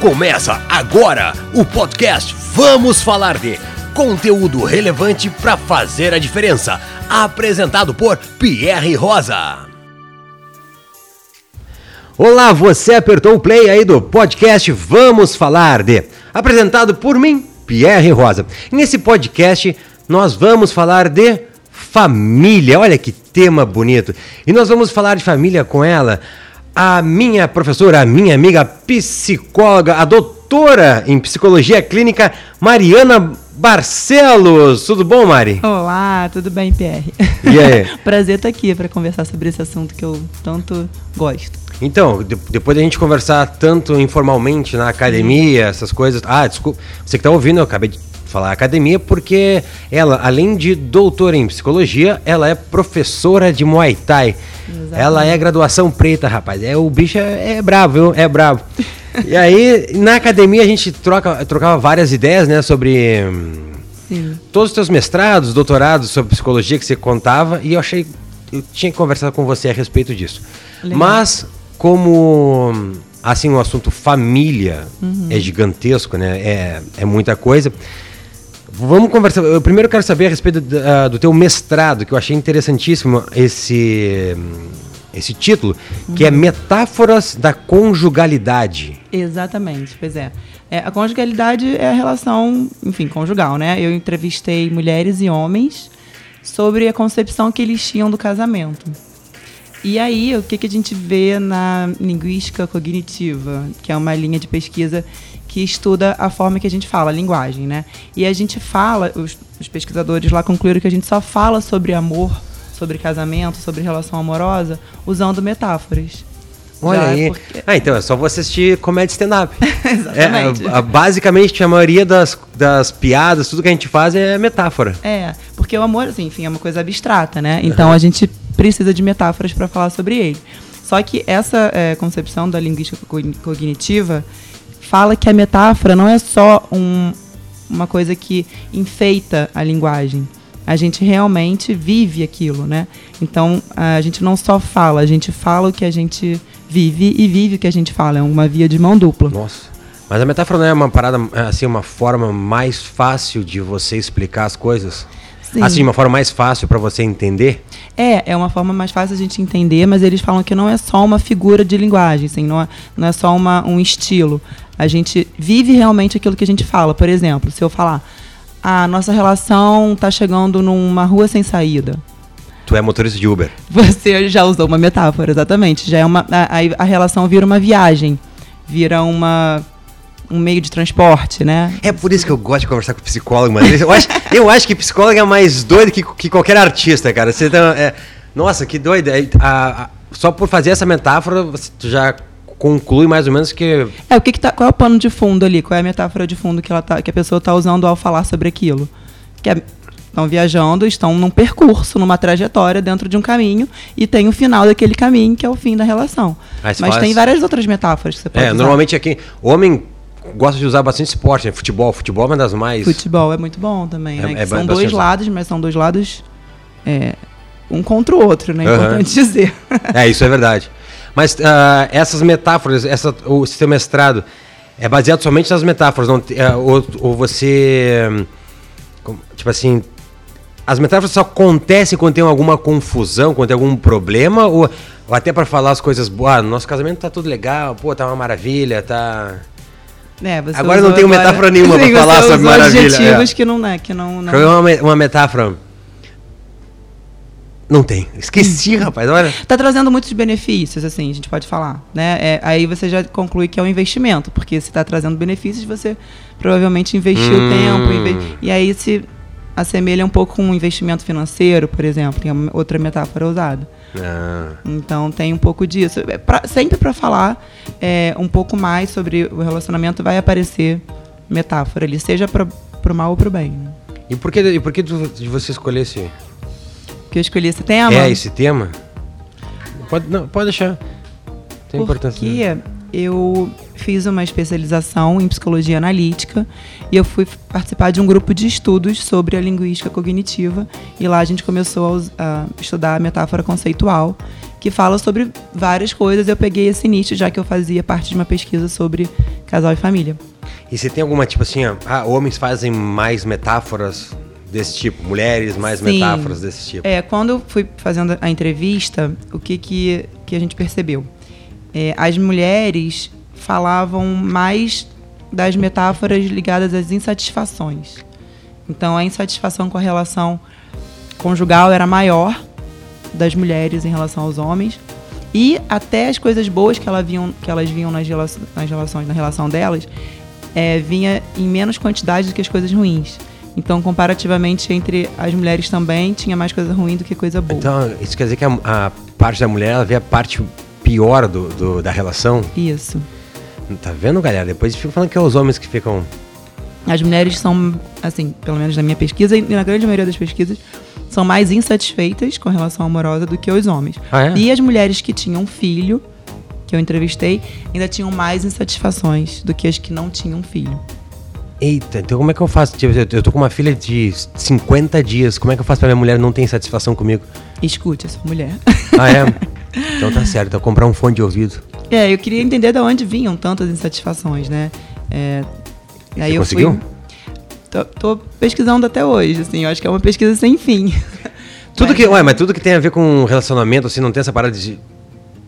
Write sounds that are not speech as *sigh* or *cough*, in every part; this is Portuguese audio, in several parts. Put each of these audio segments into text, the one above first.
Começa agora o podcast Vamos Falar de conteúdo relevante para fazer a diferença. Apresentado por Pierre Rosa. Olá, você apertou o play aí do podcast Vamos Falar de, apresentado por mim, Pierre Rosa. Nesse podcast nós vamos falar de família. Olha que tema bonito. E nós vamos falar de família com ela, a minha professora, a minha amiga psicóloga, a doutora em psicologia clínica, Mariana Barcelos. Tudo bom, Mari? Olá, tudo bem, Pierre? E aí? *laughs* Prazer estar aqui para conversar sobre esse assunto que eu tanto gosto. Então, de, depois da gente conversar tanto informalmente na academia, essas coisas. Ah, desculpa, você que está ouvindo, eu acabei de falar academia porque ela, além de doutora em psicologia, ela é professora de Muay Thai. Exatamente. Ela é graduação preta, rapaz. É, o bicho é, é bravo, viu? É bravo. e aí, na academia, a gente troca, trocava várias ideias, né, sobre Sim. todos os teus mestrados, doutorados sobre psicologia que você contava, e eu achei. Eu tinha que conversar com você a respeito disso. Legal. Mas, como assim, o assunto família uhum. é gigantesco, né? É, é muita coisa. Vamos conversar. Eu primeiro quero saber a respeito do, uh, do teu mestrado, que eu achei interessantíssimo esse esse título, uhum. que é Metáforas da Conjugalidade. Exatamente, pois é. é. A conjugalidade é a relação, enfim, conjugal, né? Eu entrevistei mulheres e homens sobre a concepção que eles tinham do casamento. E aí, o que, que a gente vê na linguística cognitiva, que é uma linha de pesquisa que estuda a forma que a gente fala, a linguagem, né? E a gente fala, os, os pesquisadores lá concluíram que a gente só fala sobre amor, sobre casamento, sobre relação amorosa, usando metáforas. Olha aí. Porque... Ah, então é só você assistir comédia stand-up. *laughs* Exatamente. É, a, a, basicamente, a maioria das, das piadas, tudo que a gente faz é metáfora. É, porque o amor, assim, enfim, é uma coisa abstrata, né? Então uhum. a gente precisa de metáforas para falar sobre ele. Só que essa é, concepção da linguística cognitiva fala que a metáfora não é só um, uma coisa que enfeita a linguagem. A gente realmente vive aquilo, né? Então, a gente não só fala, a gente fala o que a gente vive e vive o que a gente fala. É uma via de mão dupla. Nossa. Mas a metáfora não é uma parada, assim, uma forma mais fácil de você explicar as coisas? Sim. Assim, uma forma mais fácil para você entender? É, é uma forma mais fácil a gente entender, mas eles falam que não é só uma figura de linguagem, assim, não, é, não é só uma, um estilo. A gente vive realmente aquilo que a gente fala. Por exemplo, se eu falar, a nossa relação está chegando numa rua sem saída. Tu é motorista de Uber. *laughs* Você já usou uma metáfora, exatamente. Já é uma, a, a relação vira uma viagem, vira uma um meio de transporte, né? É por isso que eu gosto de conversar com psicólogo, mas eu acho, eu acho que psicólogo é mais doido que, que qualquer artista, cara. Você tá, é, nossa, que doido. É, a, a, só por fazer essa metáfora, você já conclui mais ou menos que. É, o que, que tá, qual é o pano de fundo ali? Qual é a metáfora de fundo que, ela tá, que a pessoa está usando ao falar sobre aquilo? Que é, estão viajando, estão num percurso, numa trajetória dentro de um caminho e tem o final daquele caminho que é o fim da relação. Mas, Mas tem várias outras metáforas que você pode é, usar. Normalmente aqui, homem gosta de usar bastante esporte, né? Futebol. Futebol é uma das mais. Futebol é muito bom também, é, né? É, são dois lados, mas são dois lados é, um contra o outro, né? Importante dizer. *laughs* É, isso é verdade. Mas uh, essas metáforas, essa, o seu mestrado, é baseado somente nas metáforas, não, uh, ou, ou, você. Tipo assim. As metáforas só acontecem quando tem alguma confusão, quando tem algum problema, ou, ou até para falar as coisas boas. Ah, nosso casamento tá tudo legal, pô, tá uma maravilha, tá. É, agora não tenho agora... metáfora nenhuma para *laughs* falar sobre maravilha. adjetivos é. que não, né, que não, não... Uma, uma metáfora. Não tem. Esqueci, rapaz. Olha. Tá trazendo muitos benefícios, assim, a gente pode falar. Né? É, aí você já conclui que é um investimento, porque se está trazendo benefícios, você provavelmente investiu hum. tempo. Inve... E aí se assemelha um pouco com um investimento financeiro, por exemplo, que é outra metáfora usada. Ah. Então tem um pouco disso. É pra, sempre para falar é, um pouco mais sobre o relacionamento vai aparecer metáfora ali, seja para o mal ou para o bem. Né? E por que, e por que tu, você escolheu esse? Que eu escolhi esse tema? É, esse tema? Pode, não, pode deixar. Tem Porque importância. eu fiz uma especialização em psicologia analítica e eu fui participar de um grupo de estudos sobre a linguística cognitiva e lá a gente começou a, a estudar a metáfora conceitual que fala sobre várias coisas. Eu peguei esse nicho já que eu fazia parte de uma pesquisa sobre casal e família. E você tem alguma, tipo assim, ah, homens fazem mais metáforas desse tipo, mulheres mais Sim. metáforas desse tipo? É, quando eu fui fazendo a entrevista, o que, que, que a gente percebeu? É, as mulheres falavam mais das metáforas ligadas às insatisfações. Então, a insatisfação com a relação conjugal era maior das mulheres em relação aos homens. E até as coisas boas que, ela viam, que elas viam nas, rela nas relações, na relação delas, é, vinha em menos quantidade do que as coisas ruins. Então, comparativamente entre as mulheres também, tinha mais coisa ruim do que coisa boa. Então, isso quer dizer que a, a parte da mulher, ela vê a parte pior do, do, da relação? Isso. Tá vendo, galera? Depois ficam falando que é os homens que ficam... As mulheres são, assim, pelo menos na minha pesquisa e na grande maioria das pesquisas, são mais insatisfeitas com relação amorosa do que os homens. Ah, é? E as mulheres que tinham filho, que eu entrevistei, ainda tinham mais insatisfações do que as que não tinham filho. Eita, então como é que eu faço? Tipo, eu tô com uma filha de 50 dias, como é que eu faço pra minha mulher não ter satisfação comigo? Escute essa mulher. Ah, é? *laughs* então tá certo, eu vou comprar um fone de ouvido. É, eu queria entender de onde vinham tantas insatisfações, né? É, e aí Você eu conseguiu? fui. Tô, tô pesquisando até hoje, assim, eu acho que é uma pesquisa sem fim. *laughs* Tudo Mas- que, ué, mas tudo que tem a ver com relacionamento, assim, não tem essa parada de...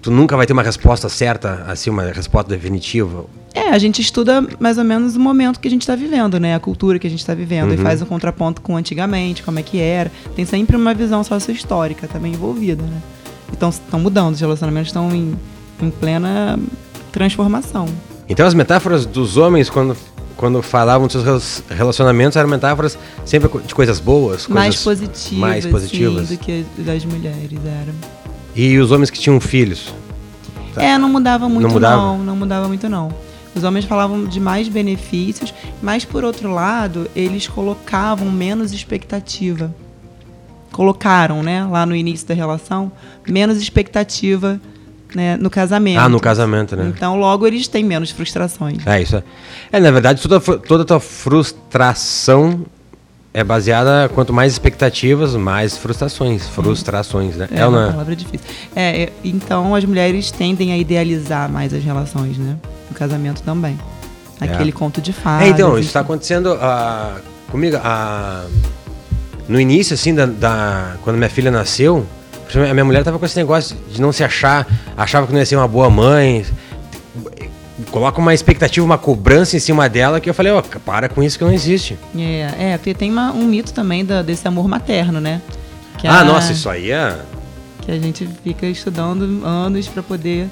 Tu nunca vai ter uma resposta certa, assim, uma resposta definitiva. É, a gente estuda mais ou menos o momento que a gente está vivendo, né? A cultura que a gente está vivendo e Uhum. faz um contraponto com antigamente, como é que era. Tem sempre uma visão sócio-histórica também envolvida, né? Então estão mudando, os relacionamentos estão em, em plena transformação. Então as metáforas dos homens, quando, quando falavam dos seus relac- relacionamentos, eram metáforas sempre de coisas boas, mais coisas positivas, mais positivas. sim, do que das mulheres, era. E os homens que tinham filhos. Tá. É, não mudava muito não, mudava? não, mudava muito não. Os homens falavam de mais benefícios, mas por outro lado, eles colocavam menos expectativa. Colocaram, né, lá no início da relação, menos expectativa né, no casamento. Ah, no casamento, né? Então, logo eles têm menos frustrações. É isso. é. É, na verdade, toda, toda a tua frustração é baseada, quanto mais expectativas, mais frustrações. Frustrações, né? É não uma é? palavra difícil. É, é, então as mulheres tendem a idealizar mais as relações, né? No casamento também. É. Aquele conto de fadas. É, então, isso está acontecendo ah, comigo. ah, no início, assim, da, da- quando minha filha nasceu, a minha mulher estava com esse negócio de não se achar, achava que não ia ser uma boa mãe. Coloca uma expectativa, uma cobrança em cima dela que eu falei, ó, para com isso que não existe. É, é, porque tem uma- um mito também da- desse amor materno, né? Que ah, a- nossa, isso aí é. Que a gente fica estudando anos pra poder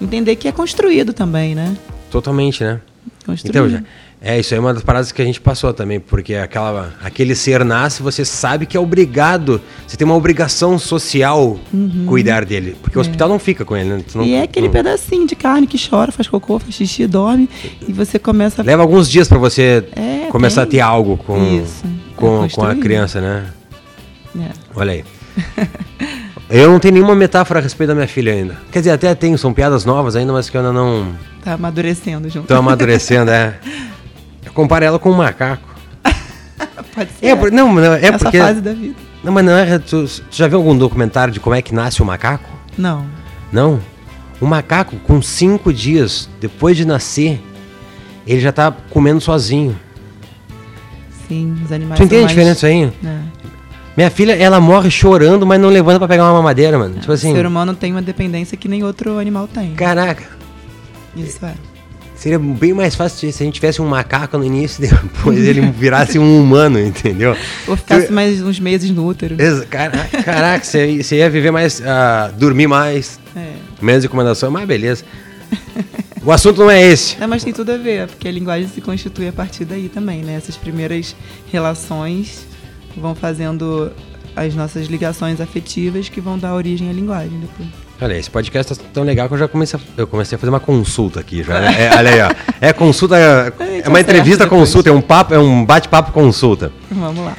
entender que é construído também, né? Totalmente, né? Construído. Então, já, é, isso aí é uma das paradas que a gente passou também, porque aquela, aquele ser nasce, você sabe que é obrigado, você tem uma obrigação social cuidar dele, porque o hospital não fica com ele, né? Não- Uhum. e é aquele não- pedacinho de carne que chora, faz cocô, faz xixi, dorme, e você começa a Leva alguns dias pra você É, começar tem. a ter algo com, Isso, é com, com a criança, né? É. Olha aí. *laughs* Eu não tenho nenhuma metáfora a respeito da minha filha ainda. Quer dizer, até tenho, são piadas novas ainda, mas que eu ainda não Tá amadurecendo junto. tô amadurecendo, é. *laughs* Eu comparo ela com um macaco. *laughs* Pode ser. É, não, não, é essa porque... fase da vida. Não, mas não é. Tu, tu já viu algum documentário de como é que nasce o macaco? Não. Não. O macaco, com cinco dias depois de nascer, ele já tá comendo sozinho. Sim, os animais Tu entende são a diferença aí? É. Minha filha, ela morre chorando, mas não levanta pra pegar uma mamadeira, mano. Tipo o assim. ser humano tem uma dependência que nem outro animal tem. Caraca, Isso é. Seria bem mais fácil se a gente tivesse um macaco no início e depois ele *laughs* virasse um humano, entendeu? Ou ficasse Tu- mais uns meses no útero. Caraca, caraca você, você ia viver mais, ah, dormir mais, É. menos recomendação, mas beleza. O assunto não é esse. É, mas tem tudo a ver, porque a linguagem se constitui a partir daí também, né? Essas primeiras relações vão fazendo as nossas ligações afetivas que vão dar origem à linguagem depois. Olha, esse podcast tá tão legal que eu já comecei a, eu comecei a fazer uma consulta aqui já. né? É, olha aí, ó. É consulta, é *laughs* uma entrevista consulta, é um papo, é um bate-papo consulta. Vamos lá.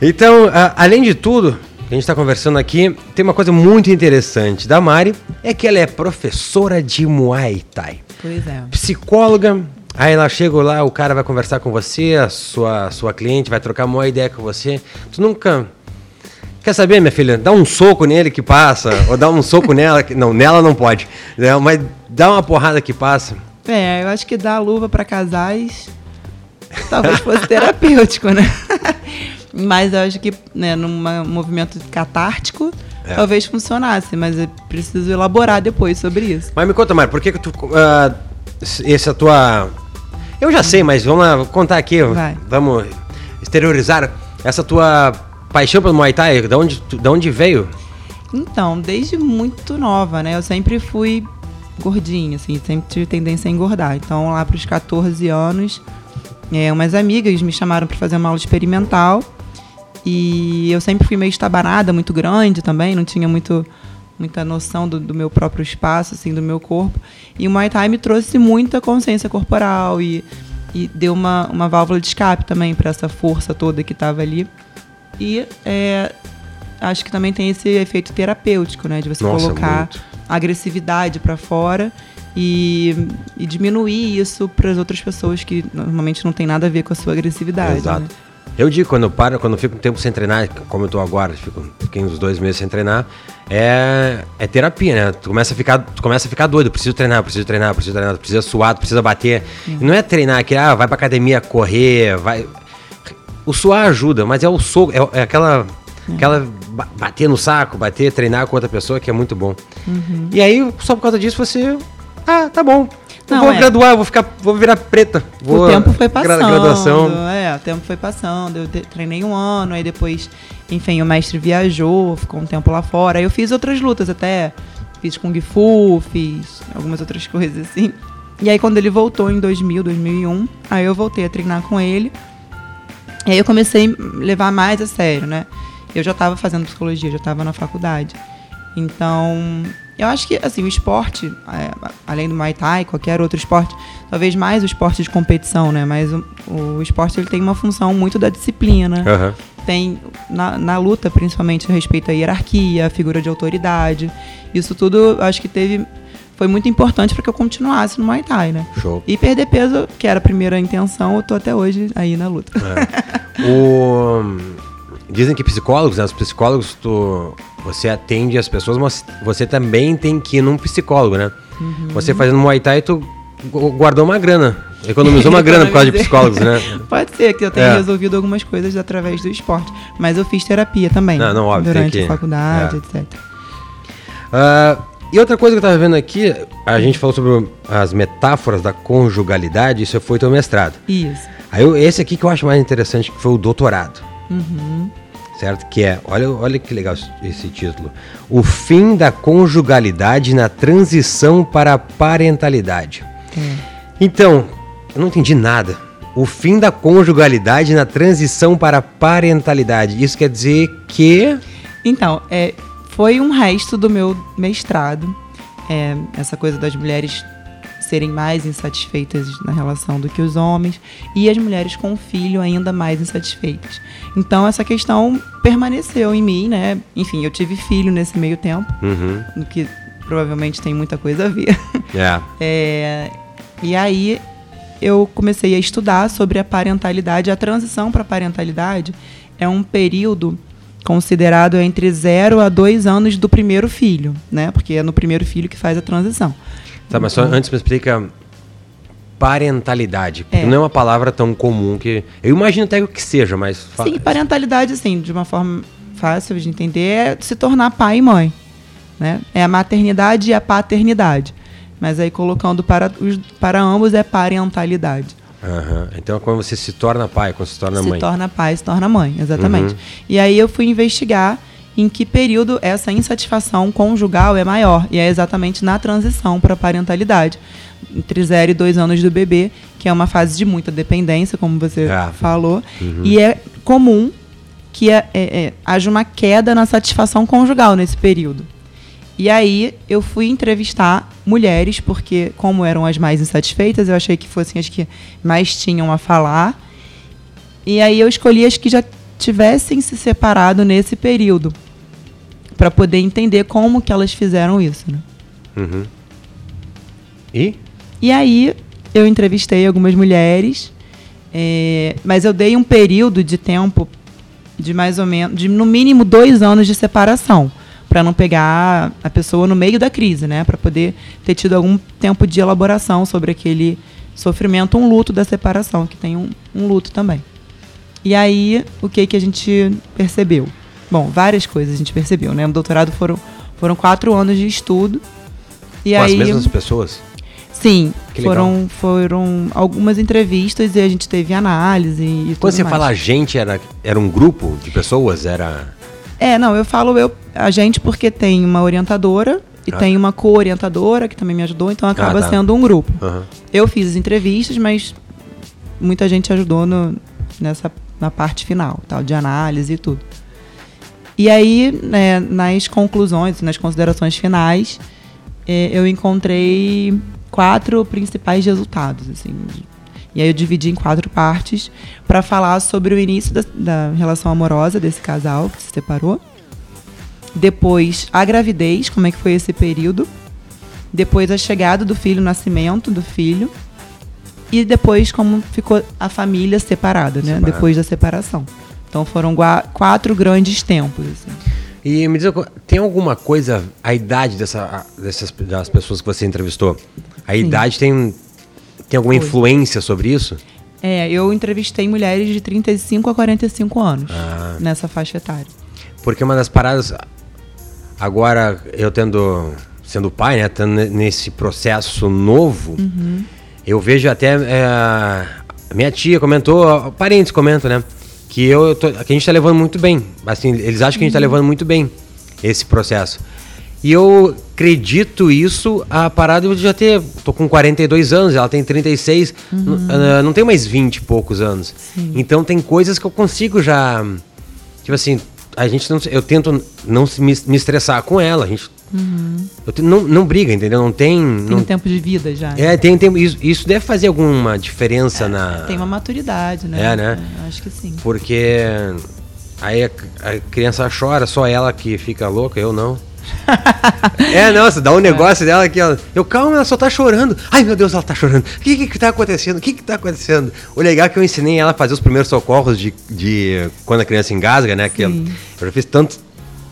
Então, a- além de tudo que a gente está conversando aqui, tem uma coisa muito interessante da Mari, é que ela é professora de Muay Thai, Pois é. psicóloga. Aí ela chega lá, o cara vai conversar com você, a sua, sua cliente vai trocar uma ideia com você. Tu nunca Quer saber, minha filha? Dá um soco nele que passa, ou dá um soco nela que. Não, nela não pode. né? Mas dá uma porrada que passa. É, eu acho que dar luva para casais talvez fosse terapêutico, né? *laughs* mas eu acho que né, num movimento catártico é. talvez funcionasse, mas eu preciso elaborar depois sobre isso. Mas me conta, Mário, por que, que tu. Uh, essa tua. Eu já sei, mas vamos lá contar aqui. Vai. Vamos exteriorizar essa tua paixão pelo Muay Thai. Da onde, da onde veio? Então, desde muito nova, né? Eu sempre fui gordinha, assim, sempre tive tendência a engordar. Então, lá para os 14 anos, é, umas amigas me chamaram para fazer uma aula experimental. E eu sempre fui meio estabanada, muito grande também, não tinha muito, muita noção do, do, meu próprio espaço, assim, do meu corpo. E o Muay Thai me trouxe muita consciência corporal e, e deu uma, uma válvula de escape também para essa força toda que estava ali. E é, acho que também tem esse efeito terapêutico, né? De você Nossa, colocar muito. agressividade para fora e, e, diminuir isso para as outras pessoas que normalmente não tem nada a ver com a sua agressividade. Exato. Né? Eu digo, quando eu paro, quando eu fico um tempo sem treinar, como eu tô agora, fico, fiquei uns dois meses sem treinar, é, é terapia, né? Tu começa, a ficar, tu começa a ficar doido, preciso treinar, preciso treinar, preciso treinar, precisa suar, precisa bater. Não é treinar que, ah, vai pra academia correr, vai. O suar ajuda, mas é o soco, é, é aquela Aquela bater no saco, bater, treinar com outra pessoa, que é muito bom. Uhum. E aí, só por causa disso, você. Ah, tá bom. Não, vou é. graduar, vou ficar, vou virar preta. Vou o tempo foi passando. Graduação. É, o tempo foi passando. Eu treinei um ano, aí depois, enfim, o mestre viajou, ficou um tempo lá fora. Aí eu fiz outras lutas até. Fiz Kung Fu, fiz algumas outras *laughs* coisas assim. E aí quando ele voltou em 2000, 2001, aí eu voltei a treinar com ele. E aí eu comecei a levar mais a sério, né? eu já estava fazendo psicologia, já estava na faculdade. Então, eu acho que assim, o esporte, é, além do Muay Thai, qualquer outro esporte, talvez mais o esporte de competição, né? Mas o, o esporte ele tem uma função muito da disciplina. Uhum. Tem na, na, luta, principalmente, a respeito à hierarquia, a figura de autoridade. Isso tudo, acho que teve foi muito importante para que eu continuasse no Muay Thai, né? Show. E perder peso, que era a primeira intenção, eu tô até hoje aí na luta. É. o Dizem que psicólogos, né, os psicólogos, tu, você atende as pessoas, mas você também tem que ir num psicólogo, né? Uhum. Você fazendo Muay Thai, tu guardou uma grana. Economizou uma grana por causa de *laughs* psicólogos, né? Pode ser que eu tenha é. resolvido algumas coisas através do esporte. Mas eu fiz terapia também. Não, não, óbvio, durante que... a faculdade, é. etc. Uh, ah, e outra coisa que eu estava vendo aqui, a gente falou sobre as metáforas da conjugalidade, isso foi teu mestrado. Isso. Aí eu, esse aqui que eu acho mais interessante, que foi o doutorado. Uhum. Certo? Que é, olha, olha que legal esse título. O fim da conjugalidade na transição para a parentalidade. É. Então, eu não entendi nada. O fim da conjugalidade na transição para a parentalidade. Isso quer dizer que. Então, é, foi um resto do meu mestrado. É, essa coisa das mulheres serem mais insatisfeitas na relação do que os homens e as mulheres com filho ainda mais insatisfeitas. Então essa questão permaneceu em mim, né? Enfim, eu tive filho nesse meio tempo, uhum. o que provavelmente tem muita coisa a ver. Yeah. *laughs* É, e aí eu comecei a estudar sobre a parentalidade, a transição para a parentalidade é um período considerado entre 0 a 2 anos do primeiro filho, né? Porque é no primeiro filho que faz a transição. Tá, mas só uhum. antes me explica parentalidade, é. não é uma palavra tão comum que eu imagino até que seja, mas Sim, parentalidade assim, de uma forma fácil de entender é se tornar pai e mãe, né? É a maternidade e a paternidade. Mas aí colocando para os para ambos é parentalidade. Uhum. Então, quando você se torna pai, quando se torna se mãe. Se torna pai, se torna mãe, exatamente. Uhum. E aí eu fui investigar em que período essa insatisfação conjugal é maior. E é exatamente na transição para a parentalidade. Entre 0 e 2 anos do bebê, que é uma fase de muita dependência, como você é. falou. Uhum. E é comum que é, é, é, haja uma queda na satisfação conjugal nesse período. E aí eu fui entrevistar mulheres, porque como eram as mais insatisfeitas, eu achei que fossem as que mais tinham a falar. E aí eu escolhi as que já tivessem se separado nesse período para poder entender como que elas fizeram isso. Né? Uhum. E? E aí eu entrevistei algumas mulheres, é, mas eu dei um período de tempo de mais ou menos, de no mínimo dois anos de separação, para não pegar a pessoa no meio da crise, né? Para poder ter tido algum tempo de elaboração sobre aquele sofrimento, um luto da separação, que tem um, um luto também. E aí, o que que a gente percebeu? Bom, várias coisas a gente percebeu, né? No doutorado foram, foram quatro anos de estudo. E Com aí, as mesmas pessoas? Sim, foram, foram algumas entrevistas e a gente teve análise e Quando você mais. fala a gente, era, era um grupo de pessoas? Era... É, não, eu falo eu, a gente porque tem uma orientadora e ah. tem uma co-orientadora que também me ajudou, então acaba ah, tá. sendo um grupo. Uhum. Eu fiz as entrevistas, mas muita gente ajudou no, nessa, na parte final, tal, de análise e tudo. E aí, né, nas conclusões, nas considerações finais, eh, eu encontrei quatro principais resultados, assim. E aí eu dividi em quatro partes para falar sobre o início da, da, relação amorosa desse casal que se separou. Depois a gravidez, como é que foi esse período. Depois a chegada do filho, o nascimento do filho. E depois como ficou a família separada, né? Separado. Depois da separação. Então foram quatro grandes tempos. Assim. E me diz, tem alguma coisa, a idade dessa, dessas das pessoas que você entrevistou? A Sim. idade tem, tem alguma Foi. influência sobre isso? É, eu entrevistei mulheres de 35 a 45 anos ah. nessa faixa etária. Porque uma das paradas. Agora, eu tendo. Sendo pai, né? Tendo nesse processo novo, uhum. eu vejo até. É, minha tia comentou, parentes comentam, né? Que, eu tô, que a gente tá levando muito bem. Assim, eles acham que a gente tá uhum. levando muito bem esse processo. E eu acredito isso, a parada eu já ter. tô com 42 anos, ela tem 36, uhum. uh, não tem mais 20 e poucos anos. Sim. Então tem coisas que eu consigo já. Tipo assim, a gente não. Eu tento não me, me estressar com ela. A gente. Uhum. Eu não, não briga, entendeu? Não tem. Tem não, tempo de vida já. É, né? tem tempo. Isso, isso deve fazer alguma diferença é, na. Tem uma maturidade, né? É, né? É, acho que sim. Porque. Aí a, a criança chora, só ela que fica louca, eu não *laughs* é, nossa, dá um negócio é. dela aqui, ó. Eu, calma, ela só tá chorando. Ai, meu Deus, ela tá chorando. O que que, que tá acontecendo? O que que tá acontecendo? O legal é que eu ensinei ela a fazer os primeiros socorros de, de quando a criança engasga, né? Que eu, eu já fiz tanto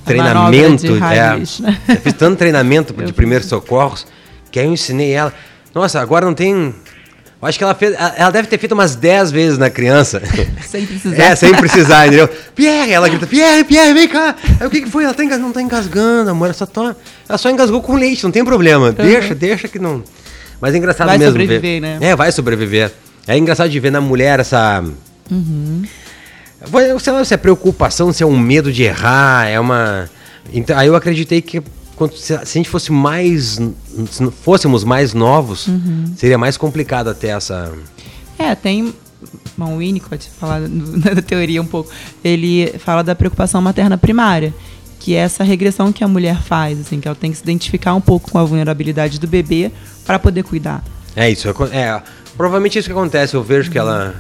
treinamento. Raiz, é, né? Eu fiz tanto treinamento de *laughs* primeiros socorros que aí eu ensinei ela. Nossa, agora não tem acho que ela fez. Ela deve ter feito umas 10 vezes na criança. *laughs* Sem precisar. É, sem precisar, entendeu? Pierre, ela grita, Pierre, Pierre, vem cá. Aí o que, que foi? Ela tá engas... não tá engasgando, amor. Ela só, tá... ela só engasgou com leite, não tem problema. Uhum. Deixa, deixa que não. Mas é engraçado vai mesmo. Vai sobreviver, ver. né? É, vai sobreviver. É engraçado de ver na mulher essa. Uhum. Sei lá se é preocupação, se é um medo de errar, é uma. Então, aí eu acreditei que se a gente fosse mais. Se fôssemos mais novos, uhum. seria mais complicado até essa. É, tem. Bom, o Winnicott, falar *laughs* da teoria um pouco, ele fala da preocupação materna primária, que é essa regressão que a mulher faz, assim, que ela tem que se identificar um pouco com a vulnerabilidade do bebê para poder cuidar. É isso, é, provavelmente isso que acontece, eu vejo uhum. que ela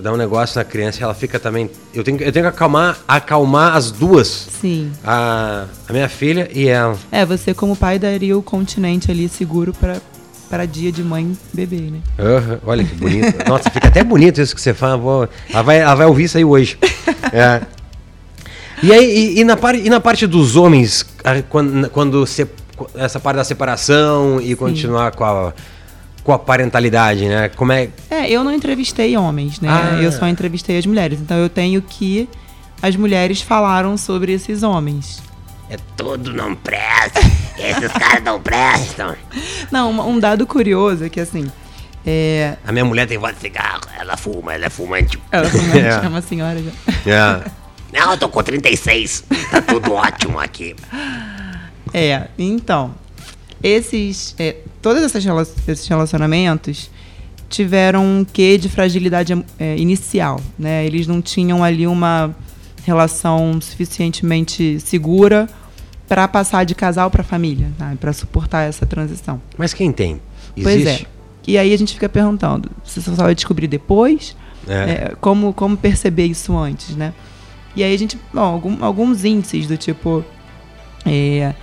dá um negócio na criança ela fica também. Eu tenho, eu tenho que acalmar, acalmar as duas. Sim. A, a minha filha e ela. É, você como pai daria o continente ali seguro para para dia de mãe bebê, né? Uhum, olha que bonito. *laughs* Nossa, fica até bonito isso que você fala. Vou, ela, vai, ela vai ouvir isso aí hoje. *laughs* É. E aí, e, e, na parte, e na parte dos homens, quando, quando se, essa parte da separação e Sim. continuar com a com a parentalidade, né? Como é? É, eu não entrevistei homens, né? Ah. Eu só entrevistei as mulheres. Então eu tenho que as mulheres falaram sobre esses homens. É tudo não presta. *laughs* Esses caras não prestam. Não, um dado curioso é que assim. É... A minha mulher tem voz de cigarro, ela fuma, ela é fumante. Ela é fumante, *laughs* é. é uma senhora já. É. Não, eu tô com 36. Tá tudo ótimo aqui. É, então esses, é, todos esses relacionamentos tiveram um quê de fragilidade é, inicial, né? Eles não tinham ali uma relação suficientemente segura para passar de casal para família, para suportar essa transição. Mas quem tem? Existe? Pois é. E aí a gente fica perguntando, você só vai descobrir depois? É. É, como, como perceber isso antes, né? E aí a gente, bom, algum, alguns índices do tipo é,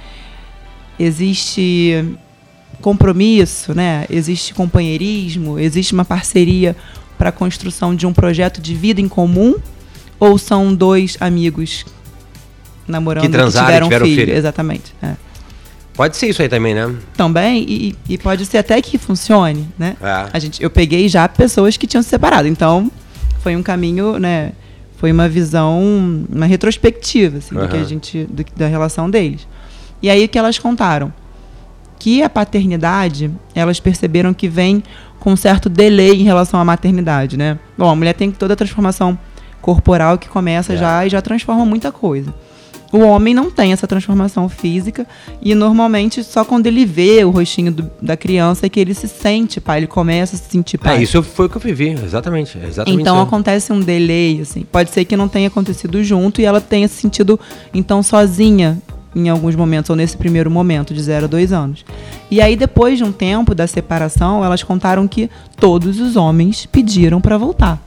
existe compromisso, né? existe companheirismo, existe uma parceria para a construção de um projeto de vida em comum? Ou são dois amigos namorando Que transaram e tiveram, tiveram filho. filho. Exatamente. é. Pode ser isso aí também, né? Também, e, e pode ser até que funcione, né? É. A gente, eu peguei já pessoas que tinham se separado. Então, foi um caminho, né? Foi uma visão, uma retrospectiva, assim, do que a gente, do que- da relação deles. E aí o que elas contaram? Que a paternidade, elas perceberam que vem com um certo delay em relação à maternidade, né? Bom, a mulher tem toda a transformação corporal que começa É. já e já transforma muita coisa. O homem não tem essa transformação física e normalmente só quando ele vê o rostinho do- da criança é que ele se sente pai, ele começa a se sentir pai. É, isso foi o que eu vivi, exatamente. exatamente Então isso. acontece um delay, assim. Pode ser que não tenha acontecido junto e ela tenha se sentido, então, sozinha em alguns momentos, ou nesse primeiro momento, de 0 a 2 anos. E aí, depois de um tempo da separação, elas contaram que todos os homens pediram para voltar.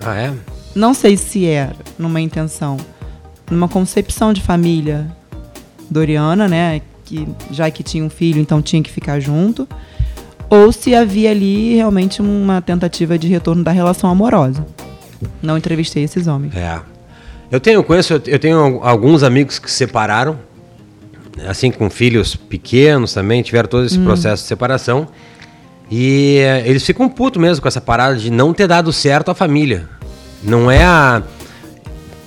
Ah, é? Não sei se era numa intenção, numa concepção de família doriana, né? Que já que tinha um filho, então tinha que ficar junto. Ou se havia ali realmente uma tentativa de retorno da relação amorosa. Não entrevistei esses homens. É. Eu tenho, conheço, eu tenho alguns amigos que se separaram, assim, com filhos pequenos também, tiveram todo Hum. esse processo de separação. E eh, eles ficam putos mesmo com essa parada de não ter dado certo a família. Não é a.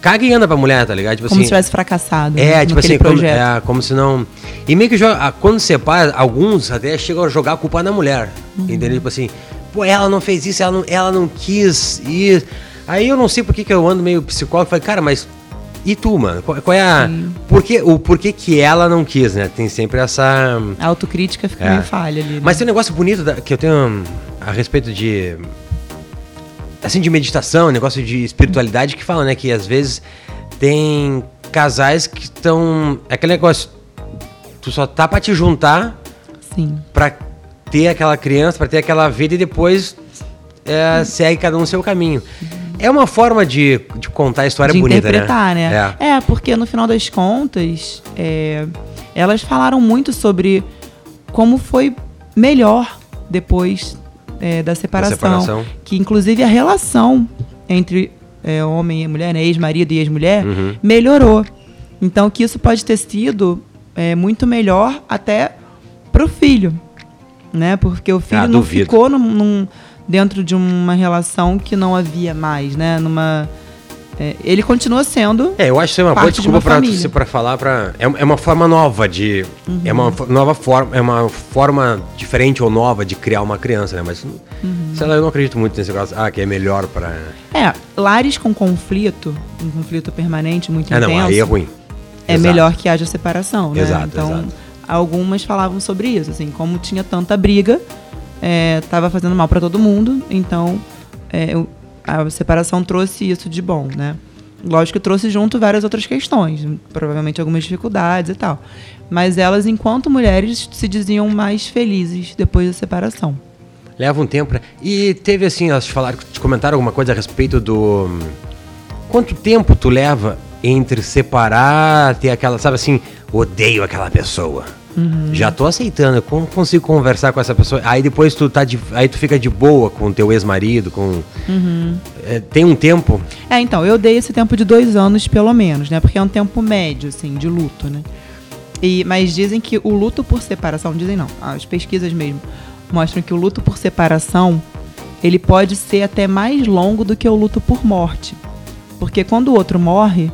Caga e anda pra mulher, tá ligado? Tipo Como assim, se tivesse fracassado É, né, tipo assim, como, é, como se não. E meio que joga, quando separa, alguns até chegam a jogar a culpa na mulher. Uhum. Entendeu? Tipo assim, pô, ela não fez isso, ela não, ela não quis ir. Aí eu não sei por que, que eu ando meio psicólogo. Falei, cara, mas. E tu, mano? Qual, qual é a. Por que, o porquê que ela não quis, né? Tem sempre essa. A autocrítica fica É. meio falha ali. né? Mas tem um negócio bonito da- que eu tenho a respeito de. Assim, de meditação, negócio de espiritualidade que fala, né? Que às vezes tem casais que estão. É aquele negócio. Tu só tá pra te juntar Sim. pra ter aquela criança, pra ter aquela vida e depois é, segue cada um o seu caminho. É uma forma de, de contar a história de bonita, interpretar, né? né? É. porque no final das contas, é, elas falaram muito sobre como foi melhor depois é, da, separação, separação. Que inclusive a relação entre é, homem e mulher, né, ex-marido e ex-mulher, Uhum. melhorou. Então que isso pode ter sido é, muito melhor até pro filho, né? Porque o filho Ah, não duvido. ficou num, num- dentro de uma relação que não havia mais, né? Numa é, ele continua sendo É, eu acho que isso é uma boa Parte de desculpa uma pra, falar pra. É, é uma forma nova de. É uma fo- nova forma. É uma forma diferente ou nova de criar uma criança, né? Mas, sei lá, eu não acredito muito nesse negócio. Ah, que é melhor pra. É, lares com conflito, um conflito permanente muito Ah, não, intenso, aí é ruim. é Exato. melhor que haja separação, né? Exato, então, exato. algumas falavam sobre isso, assim, como tinha tanta briga, é, tava fazendo mal para todo mundo, então é, a separação trouxe isso de bom, né? Lógico que trouxe junto várias outras questões, provavelmente algumas dificuldades e tal. Mas elas, enquanto mulheres, se diziam mais felizes depois da separação. Leva um tempo? E teve assim, elas falaram, te comentaram alguma coisa a respeito do. Quanto tempo tu leva entre separar, ter aquela, sabe assim, odeio aquela pessoa. Já tô aceitando, eu con- consigo conversar com essa pessoa. Aí depois tu tá de, aí tu fica de boa com o teu ex-marido, com É, tem um tempo. É, então, eu dei esse tempo de dois anos, pelo menos, né? Porque é um tempo médio, assim, de luto, né? E, mas dizem que o luto por separação, dizem não, as pesquisas mesmo, mostram que o luto por separação, ele pode ser até mais longo do que o luto por morte. Porque quando o outro morre,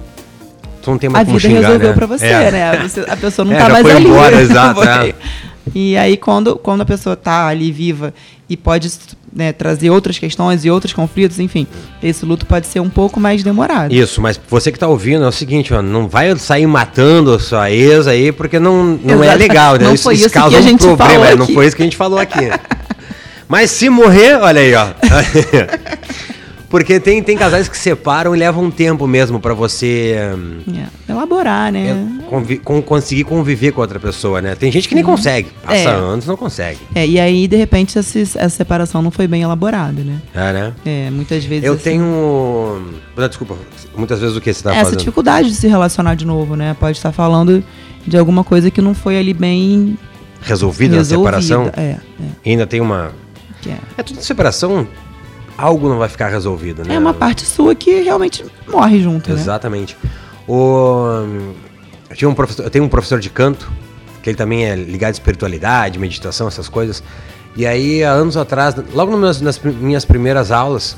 Tu não tem a mais como vida xingar, resolveu né? pra você, É. né? Você- a pessoa não É, tá mais ali. embora, *laughs* *laughs* exato, é. E aí, quando, quando a pessoa tá ali viva e pode né, trazer outras questões e outros conflitos, enfim, esse luto pode ser um pouco mais demorado. Isso, mas você que tá ouvindo é o seguinte, ó, não vai sair matando a sua ex aí, porque não, não é legal, né? Não foi isso que causa a um gente problema, falou é, não foi isso que a gente falou aqui. *laughs* mas se morrer, olha aí, ó. Porque tem, tem casais que separam e levam um tempo mesmo pra você hum, É, elaborar, né? convi- com- conseguir conviver com outra pessoa, né? Tem gente que nem consegue, passa É. anos não consegue. É, e aí, de repente, essa, essa separação não foi bem elaborada, né? É, né? É, muitas vezes. Eu assim, tenho. Desculpa, muitas vezes o que você tá Essa fazendo? dificuldade de se relacionar de novo, né? Pode estar falando de alguma coisa que não foi ali bem Resolvida, resolvida. a separação? É, é, Ainda tem uma. é. É tudo separação, algo não vai ficar resolvido, né? É uma parte sua que realmente morre junto, né? Exatamente. O, eu, tinha um professor, eu tenho um professor de canto, que ele também é ligado à espiritualidade, meditação, essas coisas. E aí, há anos atrás, logo nas, nas minhas primeiras aulas,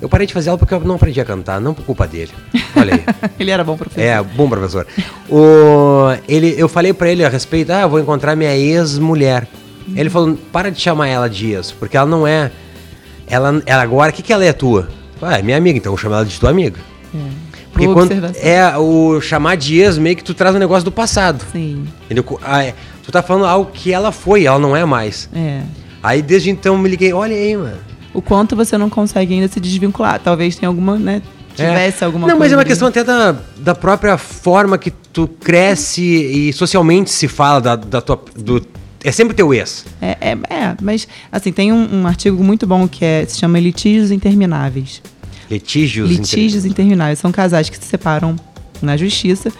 eu parei de fazer aula porque eu não aprendi a cantar, não por culpa dele. Olha aí. *laughs* ele era bom professor. É, bom professor. O, ele, eu falei para ele a respeito, ah, vou encontrar minha ex-mulher. Uhum. Ele falou, para de chamar ela de ex, porque ela não é. Ela, ela agora, o que, que ela é tua? Ah, é minha amiga, então eu vou chamar ela de tua amiga. É. Porque Boa quando é o chamar de ex, meio que tu traz um negócio do passado. Sim. Entendeu? Ah, é, tu tá falando algo que ela foi, ela não é mais. É. Aí desde então eu me liguei, olha aí, mano o quanto você não consegue ainda se desvincular. Talvez tenha alguma, né? Tivesse é. alguma Não, mas é uma ali. questão até da, da própria forma que tu cresce e socialmente se fala da, da tua. Do, é sempre teu ex. É, é, é mas assim, tem um, um, artigo muito bom que é, se chama Litígios Intermináveis. Litígios, Litígios intermináveis. intermináveis. São casais que se separam na justiça,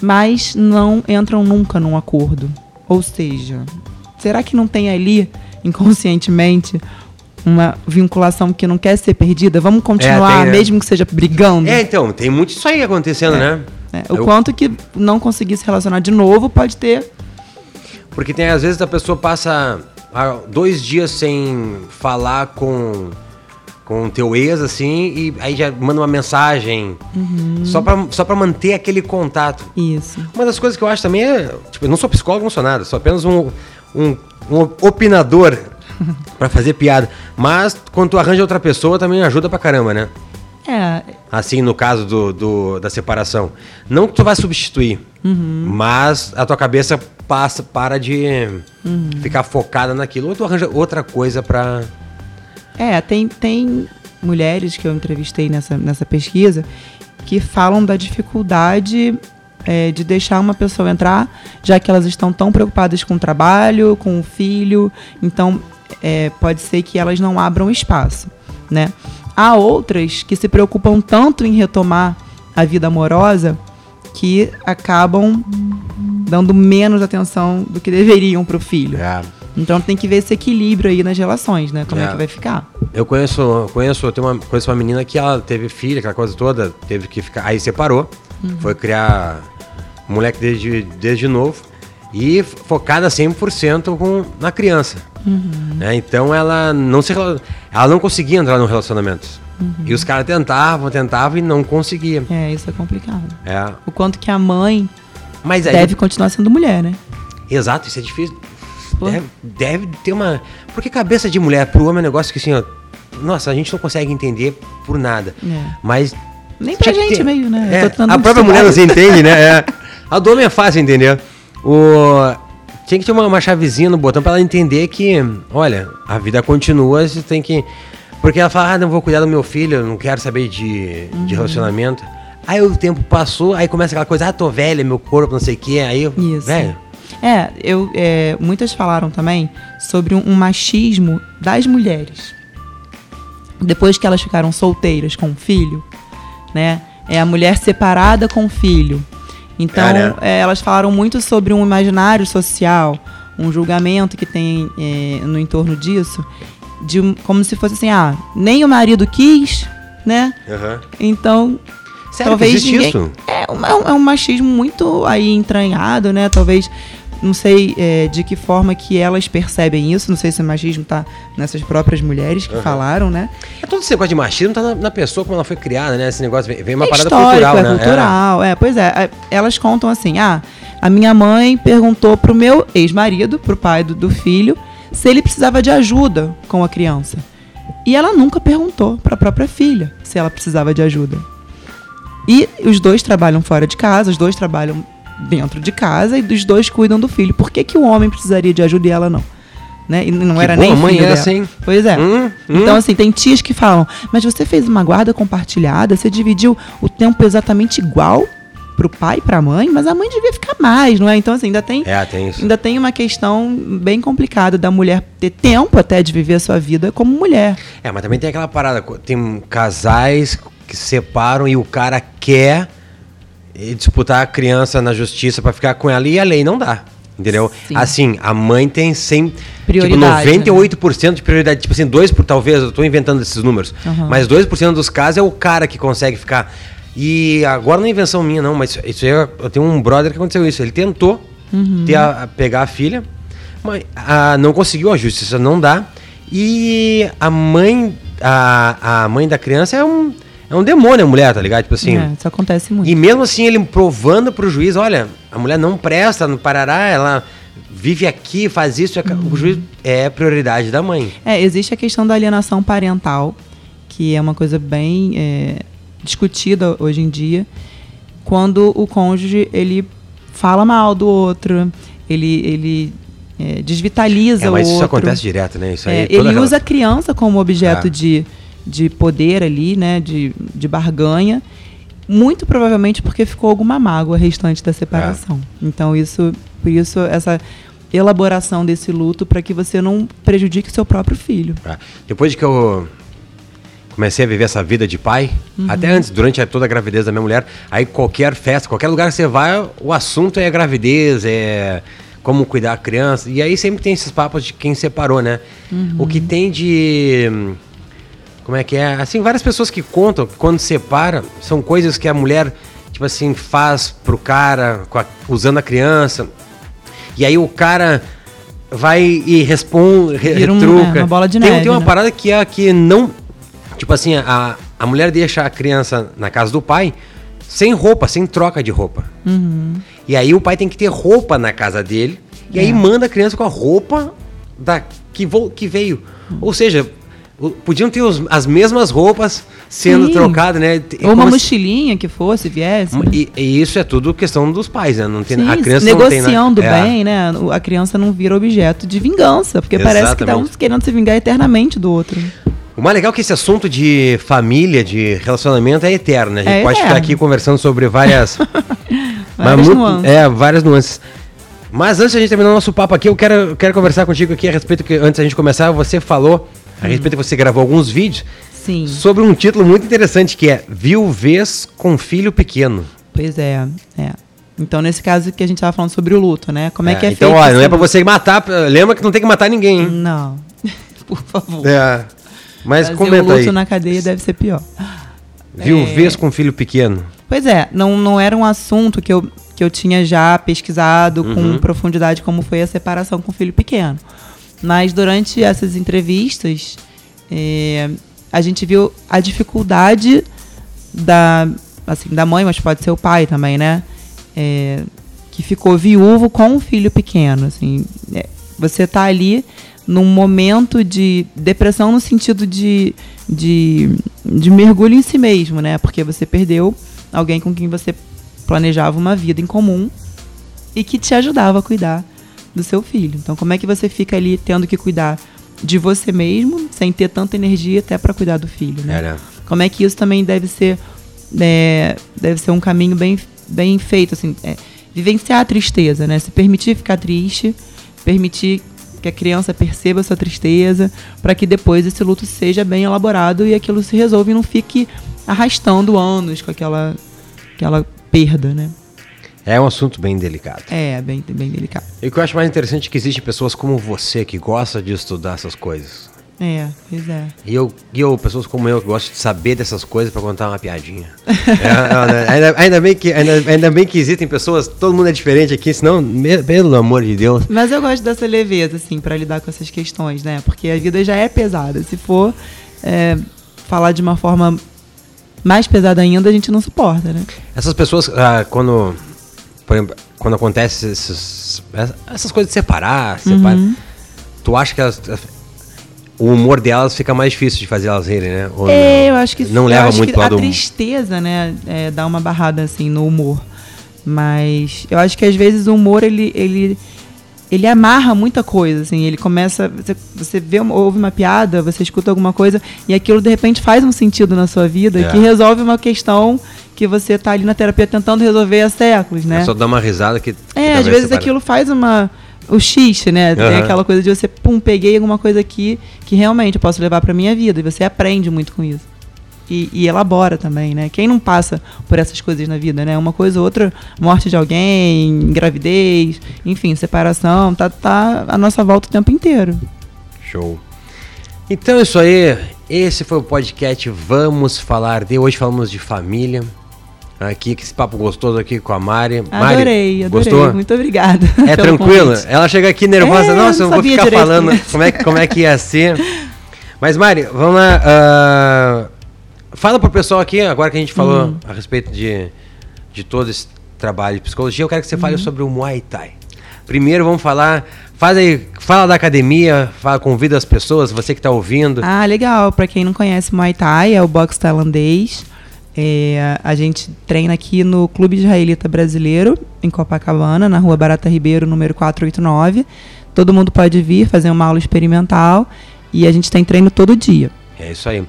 mas não entram nunca num acordo. Ou seja, será que não tem ali, inconscientemente, uma vinculação que não quer ser perdida, vamos continuar, é, tem, né? mesmo que seja brigando. É, então, tem muito isso aí acontecendo, é. né? É. O Eu... quanto que não conseguir se relacionar de novo pode ter. Porque tem, às vezes, a pessoa passa dois dias sem falar com com teu ex, assim, e aí já manda uma mensagem uhum. só, pra, só pra manter aquele contato. Isso. Uma das coisas que eu acho também é. Tipo, eu não sou psicólogo, não sou nada, sou apenas um, um, um opinador *laughs* para fazer piada. Mas quando tu arranja outra pessoa, também ajuda pra caramba, né? É. Assim, no caso do, do da separação. Não que tu vai substituir, uhum. mas a tua cabeça passa, para de uhum. ficar focada naquilo. Ou tu arranja outra coisa pra. É, tem, tem mulheres que eu entrevistei nessa, nessa pesquisa que falam da dificuldade é, de deixar uma pessoa entrar, já que elas estão tão preocupadas com o trabalho, com o filho. Então, é, pode ser que elas não abram espaço, né? Há outras que se preocupam tanto em retomar a vida amorosa que acabam dando menos atenção do que deveriam para o filho. É. Então tem que ver esse equilíbrio aí nas relações, né? Como é, é que vai ficar. Eu conheço, conheço, eu tenho uma, conheço uma menina que ela teve filha, aquela coisa toda, teve que ficar, aí separou, uhum. foi criar moleque desde, desde novo e focada 100% com, na criança. Uhum. Né? Então ela não se ela não conseguia entrar no relacionamento. Uhum. E os caras tentavam, tentavam e não conseguiam. É, isso é complicado. É. O quanto que a mãe Mas aí, deve continuar sendo mulher, né? Exato, isso é difícil. Deve, deve, ter uma. Porque cabeça de mulher pro homem é um negócio que assim, ó, nossa, a gente não consegue entender por nada. É. Mas. Nem pra gente ter... meio, né? É, a própria mulher não se entende, né? É. *laughs* A do homem é fácil entender. O, tinha que ter uma, uma chavezinha no botão para ela entender que, olha, a vida continua, você tem que. Porque ela fala, ah, não vou cuidar do meu filho, não quero saber de, uhum. de relacionamento. Aí o tempo passou, aí começa aquela coisa, ah, tô velha, meu corpo, não sei o quê. Aí, Isso. velho. É, eu, é, muitas falaram também sobre um, um machismo das mulheres. Depois que elas ficaram solteiras com o filho, né? É a mulher separada com o filho. Então, é, elas falaram muito sobre um imaginário social, um julgamento que tem é, no entorno disso, de como se fosse assim, ah, nem o marido quis, né? Uhum. Então, Sério talvez ninguém... isso? É, um, é um machismo muito aí entranhado, né? Talvez não sei é, de que forma que elas percebem isso, não sei se o machismo está nessas próprias mulheres que uhum. falaram, né? É todo esse negócio de machismo tá na, na, pessoa como ela foi criada, né? Esse negócio vem, vem uma é parada cultural, é né? cultural, é. é. Pois é, elas contam assim, ah, a minha mãe perguntou pro meu ex-marido, pro pai do, do filho, se ele precisava de ajuda com a criança. E ela nunca perguntou para a própria filha se ela precisava de ajuda. E os dois trabalham fora de casa, os dois trabalham dentro de casa e dos dois cuidam do filho. Por que, que o homem precisaria de ajuda e ela não? Né? E não que era nem mãe filho assim. Pois é. Hum, hum. Então, assim, tem tias que falam, mas você fez uma guarda compartilhada, você dividiu o tempo exatamente igual pro pai e pra mãe, mas a mãe devia ficar mais, não é? Então, assim, ainda tem, é, tem ainda tem uma questão bem complicada da mulher ter tempo até de viver a sua vida como mulher. É, mas também tem aquela parada, tem casais que se separam e o cara quer e disputar a criança na justiça para ficar com ela e a lei não dá. Entendeu? Sim. Assim, a mãe tem 100, tipo, prioridade, tipo, 98% né? de prioridade. Tipo assim, 2 por talvez, eu estou inventando esses números, uhum. mas 2% dos casos é o cara que consegue ficar. E agora não é invenção minha, não, mas isso aí, eu tenho um brother que aconteceu isso. Ele tentou Uhum. ter a- a- pegar a filha, mas ah, não conseguiu, a justiça não dá. E a mãe, a, a mãe da criança é um, é um demônio, a mulher, tá ligado? Tipo assim. É, isso acontece muito. E mesmo assim, ele provando pro juiz, olha, a mulher não presta no Parará, ela vive aqui, faz isso, é ca- o juiz é prioridade da mãe. É, existe a questão da alienação parental, que é uma coisa bem é, discutida hoje em dia, quando o cônjuge ele fala mal do outro, ele, ele é, desvitaliza É, mas o isso outro. acontece direto, né? Isso aí, É, ele rela- usa a criança como objeto É. de, de poder ali, né? De, de barganha. Muito provavelmente porque ficou alguma mágoa restante da separação. É. Então, isso, por isso, essa elaboração desse luto para que você não prejudique seu próprio filho. É. Depois de que eu comecei a viver essa vida de pai, Uhum. até antes, durante a- toda a gravidez da minha mulher, aí qualquer festa, qualquer lugar que você vai, o assunto é gravidez, é como cuidar da criança. E aí sempre tem esses papos de quem separou, né? Uhum. O que tem de. Como é que é? Assim, várias pessoas que contam que quando separa, são coisas que a mulher, tipo assim, faz pro cara com a- usando a criança. E aí o cara vai e responde, re- Vira um- retruca. é, uma bola de tem, neve, tem uma né? parada que é que não. Tipo assim, a, a mulher deixa a criança na casa do pai sem roupa, sem troca de roupa. Uhum. E aí o pai tem que ter roupa na casa dele. E aí É. manda a criança com a roupa da, que, vo, que veio. Ou seja, podiam ter os- as mesmas roupas sendo Sim. trocadas, né? Ou uma como se- mochilinha que fosse, viesse. e, e isso é tudo questão dos pais, né? Não tem, Sim, a criança não tem, né? negociando É. bem, né? A criança não vira objeto de vingança, porque parece que tá um Exatamente. querendo se vingar eternamente do outro. O mais legal é que esse assunto de família, de relacionamento é eterno, né? A gente É pode ficar eterno. aqui conversando sobre várias. *laughs* Várias muito- nuances. É, várias nuances. Mas antes de a gente terminar o nosso papo aqui, eu quero, eu quero conversar contigo aqui a respeito que antes da gente começar, você falou a respeito que você gravou alguns vídeos Sim. sobre um título muito interessante que é Viuvez com filho pequeno. Pois é, é. Então, nesse caso que a gente tava falando sobre o luto, né? Como é, que é então, feito olha, não é pra luto? você matar, lembra que não tem que matar ninguém, hein? Não. *laughs* Por favor. É. Mas Fazer o comenta luto aí. na cadeia deve ser pior. Viuvez É. com filho pequeno. Pois é, não, não era um assunto que eu, que eu tinha já pesquisado Uhum. com profundidade como foi a separação com o filho pequeno. Mas durante essas entrevistas, é, a gente viu a dificuldade da, assim, da mãe, mas pode ser o pai também, né? É, que ficou viúvo com um filho pequeno. Assim, É, você tá ali num momento de depressão no sentido de, de, de mergulho em si mesmo, né? Porque você perdeu alguém com quem você planejava uma vida em comum e que te ajudava a cuidar do seu filho. Então, como é que você fica ali tendo que cuidar de você mesmo, sem ter tanta energia até para cuidar do filho, né? Era. Como é que isso também deve ser é, deve ser um caminho bem, bem feito, assim, é, vivenciar a tristeza, né? Se permitir ficar triste, permitir que a criança perceba a sua tristeza, para que depois esse luto seja bem elaborado e aquilo se resolva e não fique arrastando anos com aquela, aquela perda, né? É um assunto bem delicado. É, bem, bem delicado. E o que eu acho mais interessante é que existem pessoas como você que gosta de estudar essas coisas. É, pois é. E eu, e eu pessoas como eu que gostam de saber dessas coisas pra contar uma piadinha. *laughs* É, ainda, ainda bem que, ainda, ainda bem que existem pessoas, todo mundo é diferente aqui, senão, pelo amor de Deus. Mas eu gosto dessa leveza, assim, para lidar com essas questões, né? Porque a vida já é pesada. Se for é, falar de uma forma mais pesada ainda, a gente não suporta, né? Essas pessoas, ah, quando, por exemplo, quando acontece esses, essas coisas de separar, separar Uhum. tu acha que elas, o humor delas fica mais difícil de fazer elas rirem, né? Ou É, não? eu acho que não leva muito a tristeza, né, é, dá uma barrada assim no humor. Mas eu acho que às vezes o humor ele ele ele amarra muita coisa, assim, ele começa, você, você vê, ouve uma piada, você escuta alguma coisa e aquilo de repente faz um sentido na sua vida É. que resolve uma questão que você tá ali na terapia tentando resolver há séculos, né? É só dar uma risada que. que É, às vezes aquilo faz uma. O xiste, né? Tem Aham. aquela coisa de você, pum, peguei alguma coisa aqui que realmente eu posso levar pra minha vida. E você aprende muito com isso. E, e elabora também, né? Quem não passa por essas coisas na vida, né? Uma coisa ou outra, morte de alguém, gravidez, enfim, separação, tá, tá à nossa volta o tempo inteiro. Show. Então é isso aí. Esse foi o podcast Vamos Falar de. Hoje falamos de família. aqui, que esse papo gostoso aqui com a Mari. Adorei, Mari, adorei. Gostou? Muito obrigada. É tranquilo? Convite. Ela chega aqui nervosa, É, nossa, eu não vou ficar falando como é, que- como é que ia ser. *laughs* Mas, Mari, vamos lá. ah, fala pro pessoal aqui, agora que a gente falou Hum. a respeito de, de todo esse trabalho de psicologia, eu quero que você Uhum. fale sobre o Muay Thai. Primeiro vamos falar, faz aí, fala da academia, fala, convida as pessoas, você que está ouvindo. Ah, legal. Pra quem não conhece, Muay Thai é o boxe tailandês. É, a gente treina aqui no Clube Israelita Brasileiro, em Copacabana, na rua Barata Ribeiro, número 489. Todo mundo pode vir fazer uma aula experimental e a gente tem treino todo dia. É isso aí.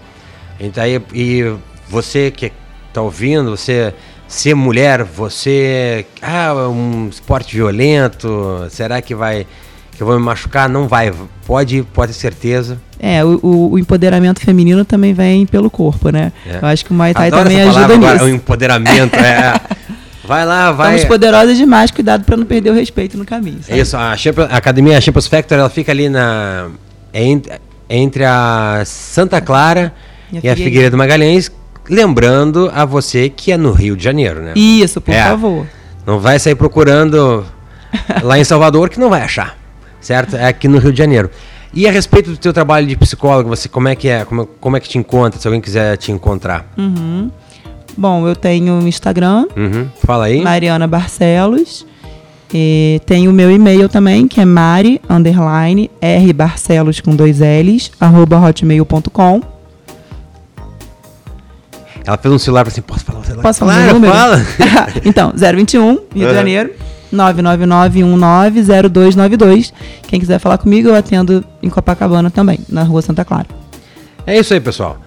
Então, aí, e você que está ouvindo, você ser mulher, você. Ah, um esporte violento, será que vai. que eu vou me machucar? Não vai. Pode, pode ter certeza. É, o, o- empoderamento feminino também vem pelo corpo, né? É. Eu acho que o Muay Thai Adoro também ajuda agora, nisso. o empoderamento. é. *laughs* Vai lá, vai. Somos poderosas demais, cuidado pra não perder o respeito no caminho. É sabe? isso, a, Champions- a academia Champions Factor, ela fica ali na. é ent- entre a Santa Clara E a e a Figueiredo. Magalhães. Lembrando a você que é no Rio de Janeiro, né? Isso, por É. favor. Não vai sair procurando *laughs* lá em Salvador que não vai achar, certo? É aqui no Rio de Janeiro. E a respeito do teu trabalho de psicólogo, você como é que é? Como, como é que te encontra? Se alguém quiser te encontrar, Uhum. Bom, eu tenho o Instagram, Uhum. fala aí. Mariana Barcelos. E tem o meu e-mail também, que é mari, underline, R Barcelos com dois L's, arroba hotmail.com. Ela fez um celular assim, posso falar o celular? Posso falar claro, o número? fala. *laughs* então, 021, Rio de Uhum. Janeiro, 999190292. Quem quiser falar comigo, eu atendo em Copacabana também, na rua Santa Clara. É isso aí, pessoal.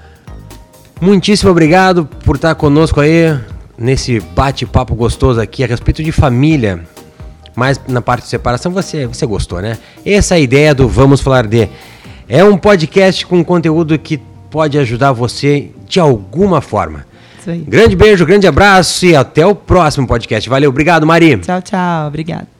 Muitíssimo obrigado por estar conosco aí nesse bate-papo gostoso aqui a respeito de família. Mas na parte de separação você, você gostou, né? Essa é a ideia do Vamos Falar de. É um podcast com conteúdo que pode ajudar você de alguma forma. Isso aí. Grande beijo, grande abraço e até o próximo podcast. Valeu, obrigado, Mari. Tchau, tchau. Obrigada.